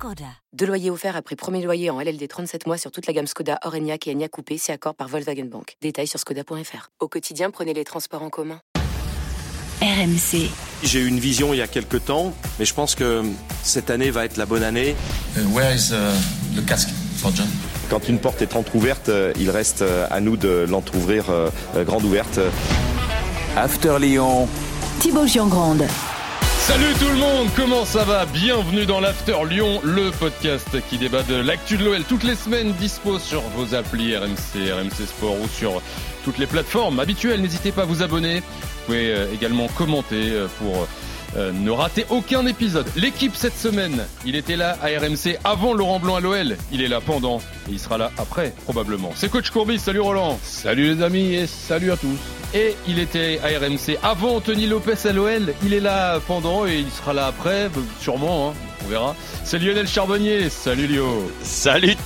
Skoda. Deux loyers offerts après premier loyer en LLD 37 mois sur toute la gamme Skoda, Orenia et Enya Coupé, c'est accord par Volkswagen Bank. Détails sur skoda.fr. Au quotidien, prenez les transports en commun. RMC. J'ai eu une vision il y a quelques temps, mais je pense que cette année va être la bonne année. Uh, where is uh, the casque for John? Quand une porte est entrouverte, euh, il reste euh, à nous de l'entrouvrir euh, grande ouverte. After Lyon. Thibaut Giangrande. Salut tout le monde, comment ça va? Bienvenue dans l'After Lyon, le podcast qui débat de l'actu de l'OL toutes les semaines, dispo sur vos applis RMC, RMC Sport ou sur toutes les plateformes habituelles. N'hésitez pas à vous abonner. Vous pouvez également commenter pour euh, ne ratez aucun épisode. L'équipe cette semaine, il était là à RMC avant Laurent Blanc à l'OL. Il est là pendant et il sera là après, probablement. C'est Coach Courbis, salut Roland. Salut les amis et salut à tous. Et il était à RMC avant Anthony Lopez à l'OL. Il est là pendant et il sera là après, bah, sûrement, hein, on verra. C'est Lionel Charbonnier, salut Lio. Salut.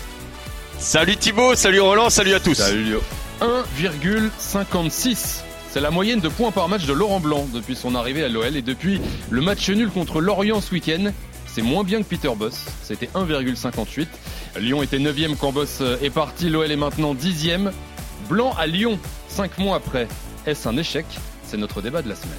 Salut Thibaut, salut Roland, salut à tous. Salut Lio. 1,56 c'est la moyenne de points par match de Laurent Blanc depuis son arrivée à l'OL et depuis le match nul contre Lorient ce week-end. C'est moins bien que Peter Boss, c'était 1,58. Lyon était 9ème quand Boss est parti, l'OL est maintenant 10ème. Blanc à Lyon, 5 mois après. Est-ce un échec? C'est notre débat de la semaine.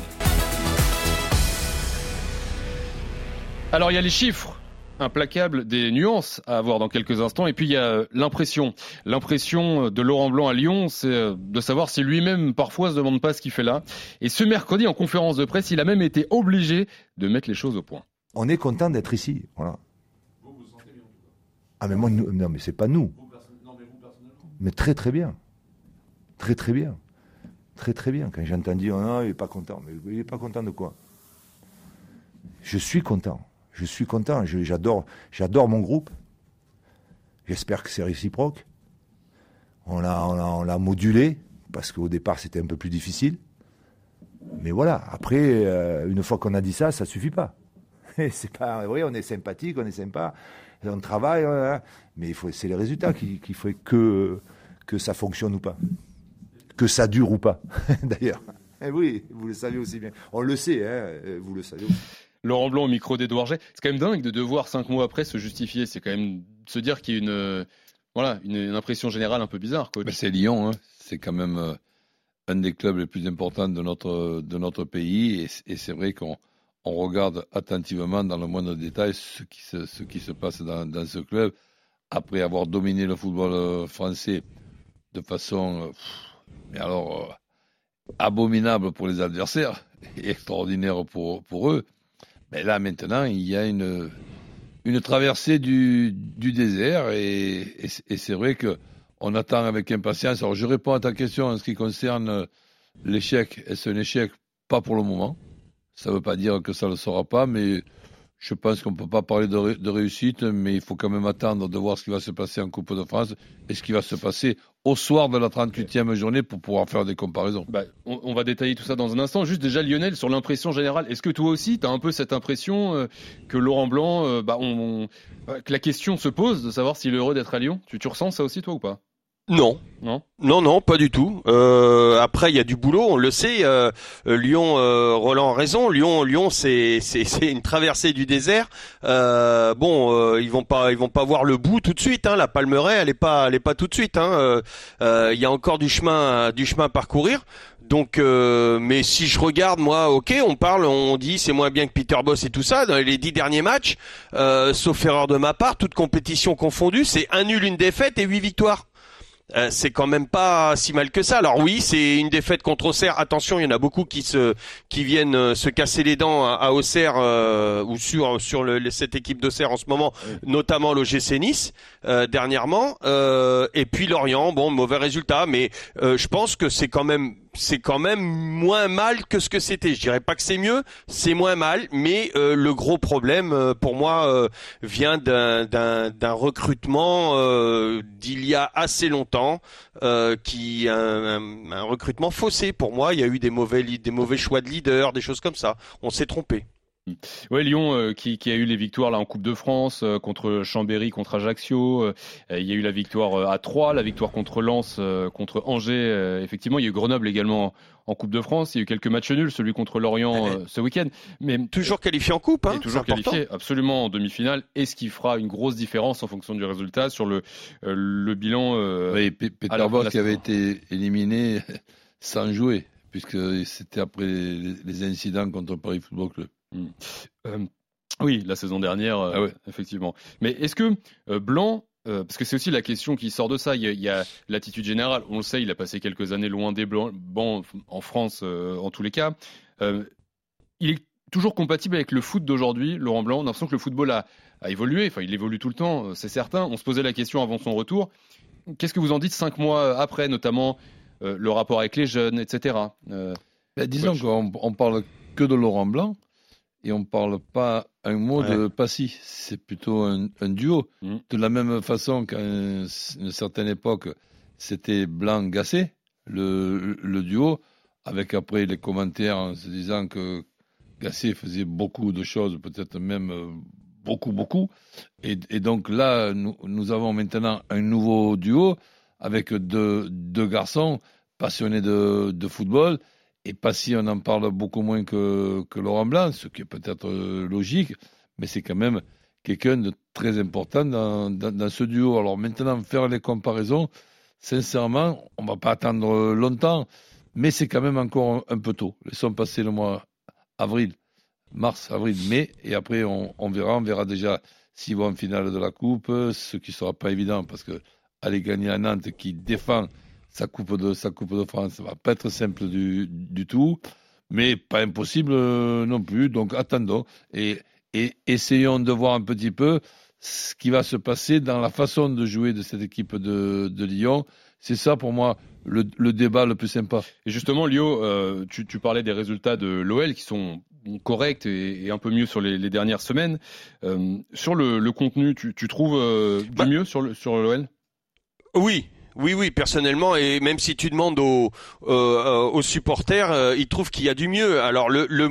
Alors il y a les chiffres implacable des nuances à avoir dans quelques instants. Et puis il y a l'impression. L'impression de Laurent Blanc à Lyon, c'est euh, de savoir si lui-même parfois se demande pas ce qu'il fait là. Et ce mercredi, en conférence de presse, il a même été obligé de mettre les choses au point. On est content d'être ici. Voilà. Vous vous sentez bien Ah mais moi, non mais c'est pas nous. mais, très très bien. Très très bien. Très très bien. Quand j'entends dire non, il est pas content. Mais il est pas content de quoi? Je suis content je suis content. J'adore, j'adore mon groupe. J'espère que c'est réciproque. On l'a, modulé parce qu'au départ c'était un peu plus difficile. Mais voilà. Après, euh, une fois qu'on a dit ça, ça suffit pas. c'est pas Oui, on est sympathique, on est sympa, on travaille, mais il faut, c'est les résultats qui, font que que ça fonctionne ou pas, que ça dure ou pas. D'ailleurs. Eh oui, vous le savez aussi bien. On le sait, hein, vous le savez. Aussi. Laurent Blanc au micro d'Edouard G. C'est quand même dingue de devoir cinq mois après se justifier. C'est quand même se dire qu'il y a une, voilà, une, impression générale un peu bizarre. c'est Lyon, hein. c'est quand même euh, un des clubs les plus importants de notre, de notre pays. Et, c'est vrai qu'on on regarde attentivement dans le moindre détail ce qui se, ce qui se passe dans, ce club. Après avoir dominé le football euh, français de façon, euh, mais alors, abominable pour les adversaires et extraordinaire pour, pour eux. Mais là, maintenant, il y a une, une traversée du, du désert et, et, c'est vrai que on attend avec impatience. Alors, je réponds à ta question en ce qui concerne l'échec. Est-ce un échec? Pas pour le moment. Ça ne veut pas dire que ça ne le sera pas, mais je pense qu'on ne peut pas parler de, réussite, mais il faut quand même attendre de voir ce qui va se passer en Coupe de France et ce qui va se passer au soir de la 38e journée pour pouvoir faire des comparaisons. Bah, on, va détailler tout ça dans un instant. Juste déjà, Lionel, sur l'impression générale, est-ce que toi aussi, tu as un peu cette impression euh, que Laurent Blanc, euh, bah, bah, que la question se pose de savoir s'il est heureux d'être à Lyon? Tu, tu ressens ça aussi, toi, ou pas? Non. Non. Non, non, pas du tout. Euh, après, il y a du boulot, on le sait. Euh, euh, Lyon, euh, Roland a raison. Lyon, Lyon, c'est c'est une traversée du désert. Euh, bon, ils vont pas ils vont pas voir le bout tout de suite. Hein. La Palmeraie, elle est pas elle est pas tout de suite. Hein. Il y a encore du chemin du chemin à parcourir. Donc, mais si je regarde moi, ok, on parle, on dit c'est moins bien que Peter Boss et tout ça. Dans les dix derniers matchs, sauf erreur de ma part, toute compétition confondue, c'est un nul, une défaite et huit victoires. Euh, c'est quand même pas si mal que ça. Alors oui, c'est une défaite contre Auxerre. Attention, il y en a beaucoup qui se qui viennent euh, se casser les dents à, Auxerre euh, ou sur sur le, cette équipe d'Auxerre en ce moment, notamment l'OGC Nice dernièrement. et puis Lorient, bon mauvais résultat, mais je pense que c'est quand même c'est quand même moins mal que ce que c'était. Je dirais pas que c'est mieux, c'est moins mal, mais euh, le gros problème euh, pour moi euh, vient d'un, recrutement d'il y a assez longtemps, qui un, un, recrutement faussé pour moi. Il y a eu des mauvais des mauvais choix de leader, des choses comme ça. On s'est trompé. Ouais, Lyon euh, qui, qui, a eu les victoires là en Coupe de France euh, contre Chambéry, contre Ajaccio. Euh, il y a eu la victoire à Troyes, la victoire contre Lens, contre Angers. effectivement, il y a eu Grenoble également en Coupe de France. Il y a eu quelques matchs nuls, celui contre Lorient ce week-end. Mais toujours qualifié en Coupe, hein, toujours qualifié, absolument en demi-finale. Et ce qui fera une grosse différence en fonction du résultat sur le le bilan. oui, Peter Bosch qui avait été éliminé sans jouer puisque c'était après les incidents contre Paris Football Club. Hmm. Euh, oui, la saison dernière, euh, ah effectivement. Mais est-ce que euh, Blanc, parce que c'est aussi la question qui sort de ça, il y a, l'attitude générale, on le sait, il a passé quelques années loin des Blancs en France en tous les cas. il est toujours compatible avec le foot d'aujourd'hui, Laurent Blanc. On a l'impression que le football a, évolué, enfin il évolue tout le temps, c'est certain. On se posait la question avant son retour. Qu'est-ce que vous en dites cinq mois après, notamment le rapport avec les jeunes, etc. Ben, disons qu'on on parle que de Laurent Blanc et on ne parle pas un mot de Passy. C'est plutôt un, duo. Mm. De la même façon qu'à une, certaine époque, c'était Blanc-Gassé, le, le, duo, avec après les commentaires en se disant que Gassé faisait beaucoup de choses, peut-être même euh, beaucoup, beaucoup. Et, donc là, nous, nous, avons maintenant un nouveau duo avec deux, deux garçons passionnés de, de football et pas si on en parle beaucoup moins que, Laurent Blanc, ce qui est peut-être euh, logique, mais c'est quand même quelqu'un de très important dans, ce duo. Alors maintenant, faire les comparaisons, sincèrement, on ne va pas attendre longtemps, mais c'est quand même encore un, peu tôt. Ils sont passés le mois avril, mars, avril, mai, et après on, verra, on verra déjà s'ils vont en finale de la Coupe, ce qui ne sera pas évident, parce que aller gagner à Nantes qui défend sa Coupe de, sa coupe de France. Ça va pas être simple du, du tout, mais pas impossible euh, non plus. Donc attendons et, et essayons de voir un petit peu ce qui va se passer dans la façon de jouer de cette équipe de, de Lyon. C'est ça pour moi le, le, débat le plus sympa. Et justement, Lio, euh, tu, tu, parlais des résultats de l'OL qui sont corrects et, un peu mieux sur les, les dernières semaines. Euh, sur le, le, contenu, tu, tu trouves du bah mieux sur l'OL sur Oui, oui, oui, personnellement, et même si tu demandes aux, euh, aux supporters, euh, ils trouvent qu'il y a du mieux. Alors le, le,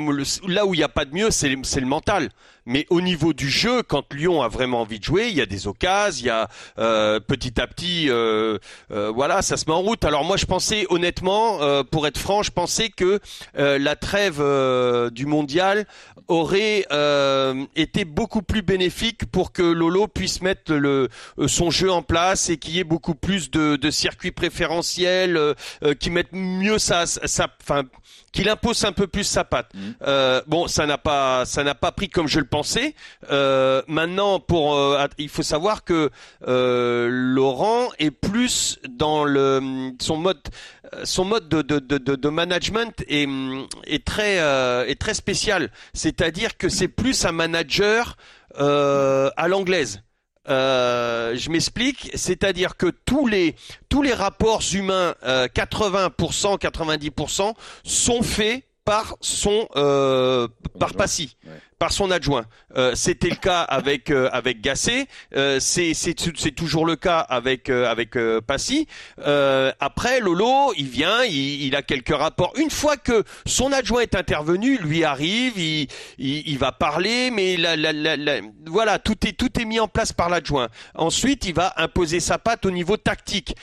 là où il n'y a pas de mieux, c'est le mental. Mais au niveau du jeu, quand Lyon a vraiment envie de jouer, il y a des occasions, il y a euh, petit à petit, euh, euh, voilà, ça se met en route. Alors moi, je pensais honnêtement, pour être franc, je pensais que la trêve du mondial aurait été beaucoup plus bénéfique pour que Lolo puisse mettre le, son jeu en place et qu'il y ait beaucoup plus de, de circuits préférentiels, qui mettent mieux sa, sa, qu'il impose un peu plus sa patte. Mmh. Euh, bon, ça n'a pas, ça n'a pas pris comme je le pensais. Euh, maintenant, pour, euh, il faut savoir que euh, Laurent est plus dans le son mode, son mode de, de, de, de management est, est très, est très spécial. C'est-à-dire que c'est plus un manager à l'anglaise. Euh, je m'explique, c'est-à-dire que tous les tous les rapports humains, 80%, 90% sont faits par son euh, par Passy par son adjoint. Euh, C'était le cas avec euh, avec Gassé, euh, c'est c'est toujours le cas avec euh, avec euh, Passy. après Lolo, il vient, il, il, a quelques rapports. Une fois que son adjoint est intervenu, lui arrive, il il, il va parler, mais la, la, la, voilà, tout est tout est mis en place par l'adjoint. Ensuite, il va imposer sa patte au niveau tactique.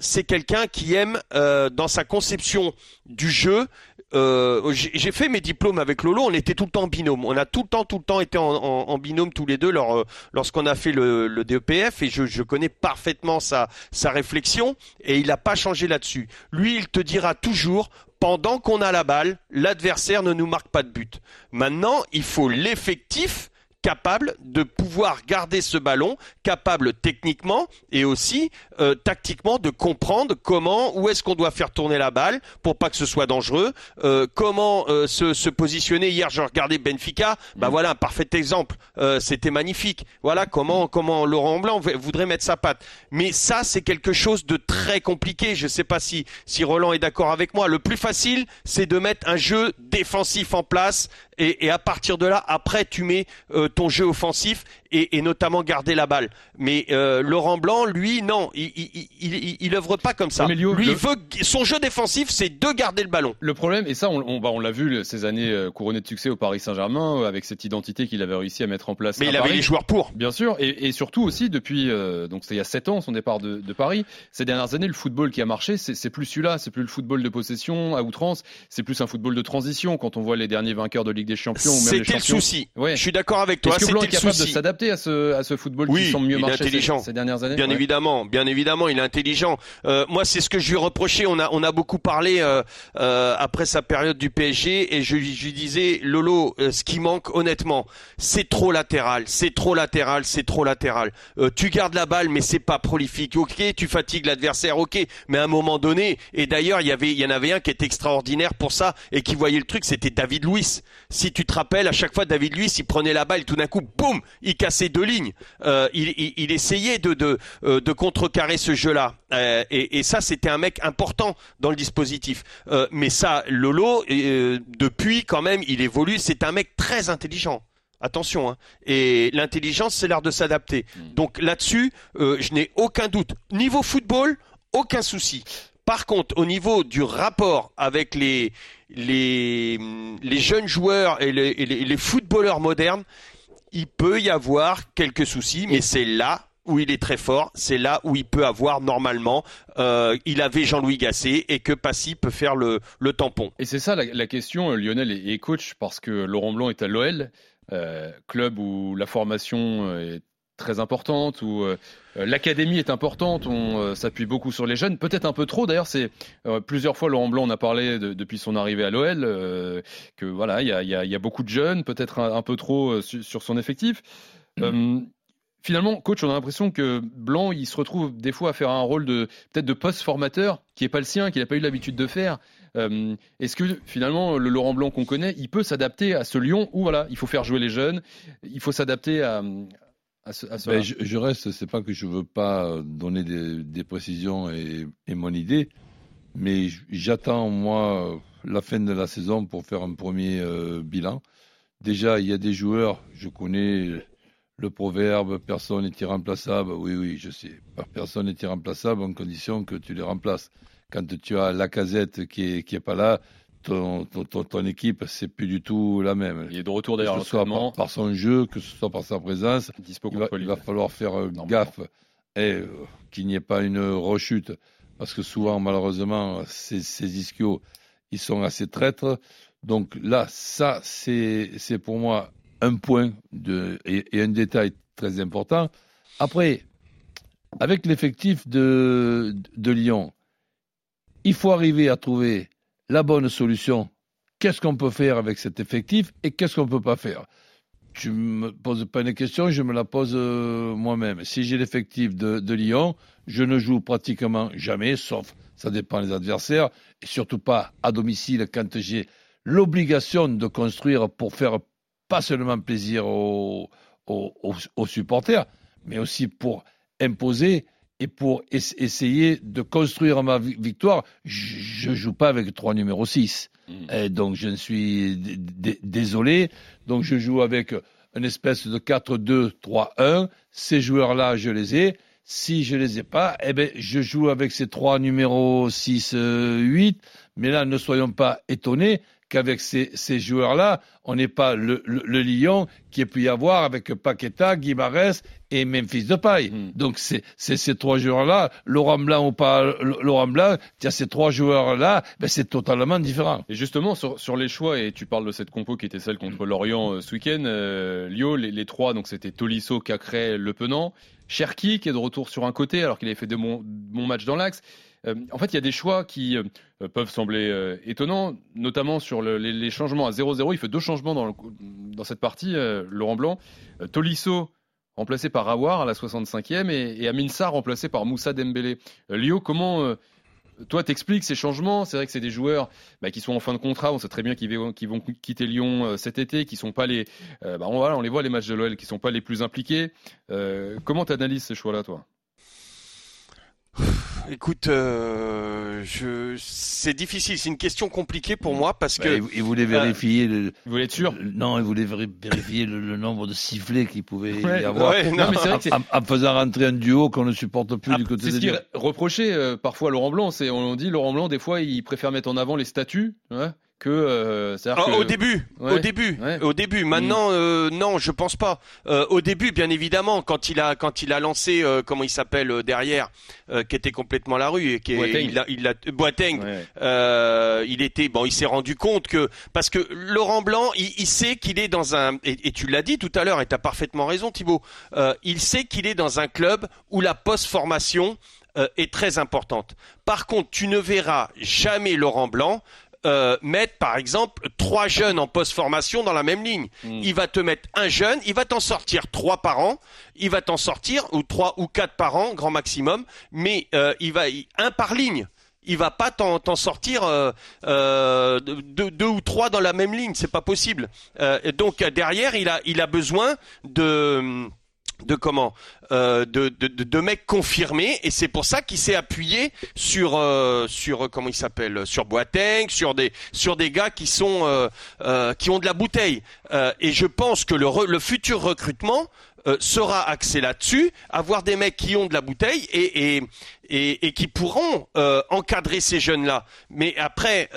c'est quelqu'un qui aime dans sa conception du jeu euh, j'ai fait mes diplômes avec Lolo, on était tout le temps en binôme. On a tout le temps, tout le temps été en, binôme tous les deux lors, lorsqu'on a fait le, le DEPF et je, je, connais parfaitement sa, sa réflexion et il n'a pas changé là-dessus. Lui, il te dira toujours, pendant qu'on a la balle, l'adversaire ne nous marque pas de but. Maintenant, il faut l'effectif capable de pouvoir garder ce ballon, capable techniquement et aussi euh, tactiquement de comprendre comment, où est-ce qu'on doit faire tourner la balle pour pas que ce soit dangereux, euh, comment euh, se, se, positionner. Hier, je regardais Benfica, bah mm. voilà un parfait exemple. C'était magnifique. Voilà comment comment Laurent Blanc voudrait mettre sa patte. Mais ça, c'est quelque chose de très compliqué. Je sais pas si si Roland est d'accord avec moi. Le plus facile, c'est de mettre un jeu défensif en place et, et, à partir de là, après, tu mets euh, ton jeu offensif et, et, notamment garder la balle. Mais euh, Laurent Blanc, lui, non, il, il, il, il œuvre pas comme ça. lui, il veut son jeu défensif, c'est de garder le ballon. Le problème, et ça, on, on, bah, on l'a vu ces années euh, couronnées de succès au Paris Saint-Germain, avec cette identité qu'il avait réussi à mettre en place. Mais il avait les joueurs pour. Bien sûr, et, et surtout aussi depuis, donc c'était il y a 7 ans son départ de, de, Paris. Ces dernières années, le football qui a marché, c'est plus celui-là, c'est plus le football de possession à outrance, c'est plus un football de transition. Quand on voit les derniers vainqueurs de Ligue des Champions, c'était le souci. Je suis d'accord avec toi. Est-ce que Blanc est capable de s'adapter à ce, à ce football qui semble mieux marcher intelligent. Ces, dernières années Bien évidemment, bien évidemment, il est intelligent. Euh, moi, c'est ce que je lui reprochais. On a, on a beaucoup parlé euh, euh, après sa période du PSG et je, je lui disais, Lolo, euh, ce qui manque, honnêtement, c'est trop latéral, c'est trop latéral, c'est trop latéral. Euh, tu gardes la balle, mais c'est pas prolifique. Ok, tu fatigues l'adversaire. Ok, mais à un moment donné, et d'ailleurs, il y avait, il y en avait un qui était extraordinaire pour ça et qui voyait le truc, c'était David Luiz. Si tu te rappelles, à chaque fois David Luiz, il prenait la balle, tout d'un coup, boum, il cassait deux lignes. Euh, il, il, il, essayait de, de, euh, de contrecarrer ce jeu-là. Euh, et, et, ça, c'était un mec important dans le dispositif. Euh, mais ça, Lolo, depuis quand même, il évolue. C'est un mec très intelligent. Attention, hein. et l'intelligence, c'est l'art de s'adapter. Hmm. Donc là-dessus, je n'ai aucun doute. Niveau football, aucun souci. Par contre, au niveau du rapport avec les, les, les jeunes joueurs et les, les, les, footballeurs modernes, il peut y avoir quelques soucis, mais c'est là où il est très fort, c'est là où il peut avoir normalement, euh, il avait Jean-Louis Gasset et que Passy peut faire le, tampon. Et c'est ça la, question, Lionel est, coach parce que Laurent Blanc est à l'OL, euh, club où la formation est très importante, où euh, l'académie est importante, on euh, s'appuie beaucoup sur les jeunes, peut-être un peu trop. D'ailleurs, c'est euh, plusieurs fois Laurent Blanc on a parlé de, depuis son arrivée à l'OL euh, que voilà, il y a, y, a, y a, beaucoup de jeunes, peut-être un, un, peu trop euh, sur, son effectif. Mmh. finalement, coach, on a l'impression que Blanc, il se retrouve des fois à faire un rôle de peut-être de post formateur qui est pas le sien, qu'il n'a pas eu l'habitude de faire. Euh, Est-ce que finalement le Laurent Blanc qu'on connaît, il peut s'adapter à ce Lyon où voilà, il faut faire jouer les jeunes, il faut s'adapter à, à ce, à ce ben, je, je, reste, c'est pas que je veux pas donner des, des précisions et, et, mon idée, mais j'attends moi la fin de la saison pour faire un premier euh, bilan. Déjà, il y a des joueurs, je connais le proverbe personne n'est irremplaçable. Oui, oui, je sais. Personne n'est irremplaçable en condition que tu les remplaces. Quand tu as la casette qui est, qui est pas là, ton, ton, ton, équipe, c'est plus du tout la même. Il est de retour d'ailleurs, que ce soit par, par, son jeu, que ce soit par sa présence, il va, il va, falloir faire gaffe et euh, qu'il n'y ait pas une rechute, parce que souvent, malheureusement, ces, ces ischios, ils sont assez traîtres. Donc là, ça, c'est pour moi un point de, et, et, un détail très important. Après, avec l'effectif de, de Lyon, il faut arriver à trouver la bonne solution. Qu'est-ce qu'on peut faire avec cet effectif et qu'est-ce qu'on ne peut pas faire? Tu ne me poses pas une question, je me la pose euh, moi-même. Si j'ai l'effectif de, Lyon, je ne joue pratiquement jamais, sauf ça dépend des adversaires, et surtout pas à domicile quand j'ai l'obligation de construire pour faire pas seulement plaisir aux supporters, mais aussi pour imposer et pour essayer de construire ma victoire, je ne joue pas avec trois numéros 6. Mmh. Et donc je suis désolé. Donc je joue avec une espèce de 4-2-3-1. Ces joueurs-là, je les ai. Si je les ai pas, eh ben, je joue avec ces trois numéros 6, 8. Mais là, ne soyons pas étonnés qu'avec ces, ces joueurs-là, on n'est pas le, le, le, Lyon qui a pu y avoir avec Paqueta, Guimarães et Memphis de paille. Mmh. Donc c'est ces trois joueurs-là, Laurent Blanc ou pas Laurent Blanc, tiens, ces trois joueurs-là, ben, c'est totalement différent. Et justement, sur, sur, les choix, et tu parles de cette compo qui était celle contre Lorient euh, ce week-end, euh, Lyon, les, les, trois, donc c'était Tolisso, Cacré, Le Penant, Cherki qui est de retour sur un côté alors qu'il avait fait de bons, bons matchs dans l'axe. Euh, en fait, il y a des choix qui euh, peuvent sembler euh, étonnants, notamment sur le, les, changements à 0-0. Il fait deux changements dans cette partie, Laurent Blanc, Tolisso remplacé par Awar à la 65e et, et Amin remplacé par Moussa Dembélé. Lio, comment toi, t'expliques ces changements? C'est vrai que c'est des joueurs bah, qui sont en fin de contrat. On sait très bien qu'ils vont, quitter Lyon cet été, qui sont pas les. Bah, on, on, les voit les matchs de l'OL, qui sont pas les plus impliqués. Comment tu ces choix-là, toi? Écoute, euh, je... c'est difficile, c'est une question compliquée pour moi parce bah, que. il voulait vérifier. le... Vous voulez être sûr? Non, il voulait vérifier le, nombre de sifflets qu'il pouvait y avoir. non, mais en, en, faisant rentrer un duo qu'on ne supporte plus ah, du côté des. C'est ce qui est reproché euh, parfois à Laurent Blanc. C'est, on dit Laurent Blanc, des fois, il préfère mettre en avant les statuts. Ouais que, euh, oh, au début, au début, au début. Maintenant, euh, non, je pense pas. Euh, au début, bien évidemment, quand il a quand il a lancé, euh, comment il s'appelle euh, derrière, qui était complètement la rue et qui est, il a, il a Boateng, il était bon, il s'est rendu compte que parce que Laurent Blanc, il, il sait qu'il est dans un et, et tu l'as dit tout à l'heure et tu as parfaitement raison, Thibaut. il sait qu'il est dans un club où la post formation est très importante. Par contre, tu ne verras jamais Laurent Blanc euh, mettre par exemple trois jeunes en post-formation dans la même ligne. Hmm. Il va te mettre un jeune, il va t'en sortir trois par an, il va t'en sortir ou trois ou quatre par an, grand maximum, mais euh, il va un par ligne. Il va pas t'en sortir euh, euh, deux, deux, ou trois dans la même ligne, c'est pas possible. donc derrière, il a il a besoin de de comment euh, de, de, de, mecs confirmés et c'est pour ça qu'il s'est appuyé sur euh, sur comment il s'appelle sur Boateng sur des sur des gars qui sont euh, euh qui ont de la bouteille. Et je pense que le, le futur recrutement sera axé là-dessus avoir des mecs qui ont de la bouteille et et, et, et qui pourront encadrer ces jeunes là mais après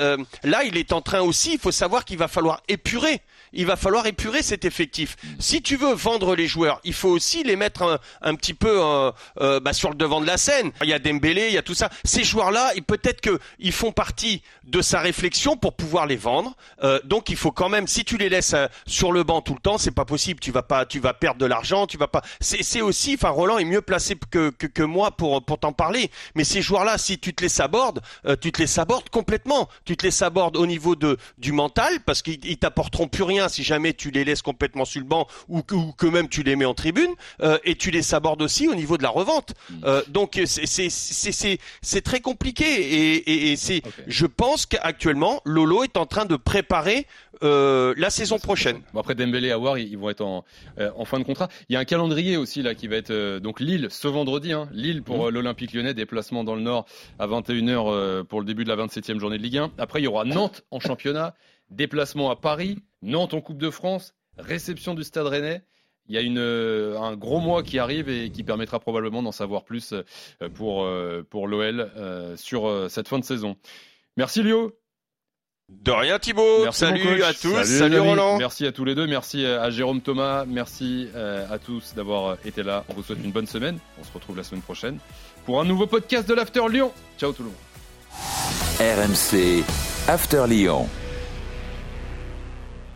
là il est en train aussi il faut savoir qu'il va falloir épurer il va falloir épurer cet effectif. Si tu veux vendre les joueurs, il faut aussi les mettre un, petit peu euh, euh, bah, sur le devant de la scène. Il y a Dembélé, il y a tout ça. Ces joueurs-là, peut-être qu'ils font partie de sa réflexion pour pouvoir les vendre. Euh, donc il faut quand même, si tu les laisses sur le banc tout le temps, c'est pas possible. Tu vas pas, tu vas perdre de l'argent, tu vas pas. C'est aussi, enfin Roland est mieux placé que, que, moi pour pour t'en parler. Mais ces joueurs-là, si tu te les sabordes, tu te les sabordes complètement. Tu te les sabordes au niveau de du mental parce qu'ils t'apporteront plus rien si jamais tu les laisses complètement sur le banc ou que, ou que même tu les mets en tribune euh, et tu les sabordes aussi au niveau de la revente. Mm. Euh, donc c'est très compliqué et, et, c'est je pense qu'actuellement Lolo est en train de préparer euh, la saison prochaine. Bon, après Dembélé et Awar, ils vont être en, euh, en, fin de contrat. Il y a un calendrier aussi là qui va être euh, donc Lille ce vendredi. Hein, Lille pour mm. l'Olympique Lyonnais, déplacement dans le Nord à 21h pour le début de la 27e journée de Ligue 1. Après il y aura Nantes en championnat. Déplacement à Paris, Nantes en Coupe de France, réception du Stade Rennais. Il y a une, euh, un gros mois qui arrive et qui permettra probablement d'en savoir plus euh, pour, euh, pour l'OL sur cette fin de saison. Merci Lio. De rien Thibaut. salut à tous. Salut, Roland. Merci à tous les deux. Merci à Jérôme Thomas. Merci à tous d'avoir été là. On vous souhaite une bonne semaine. On se retrouve la semaine prochaine pour un nouveau podcast de l'After Lyon. Ciao tout le monde. RMC After Lyon.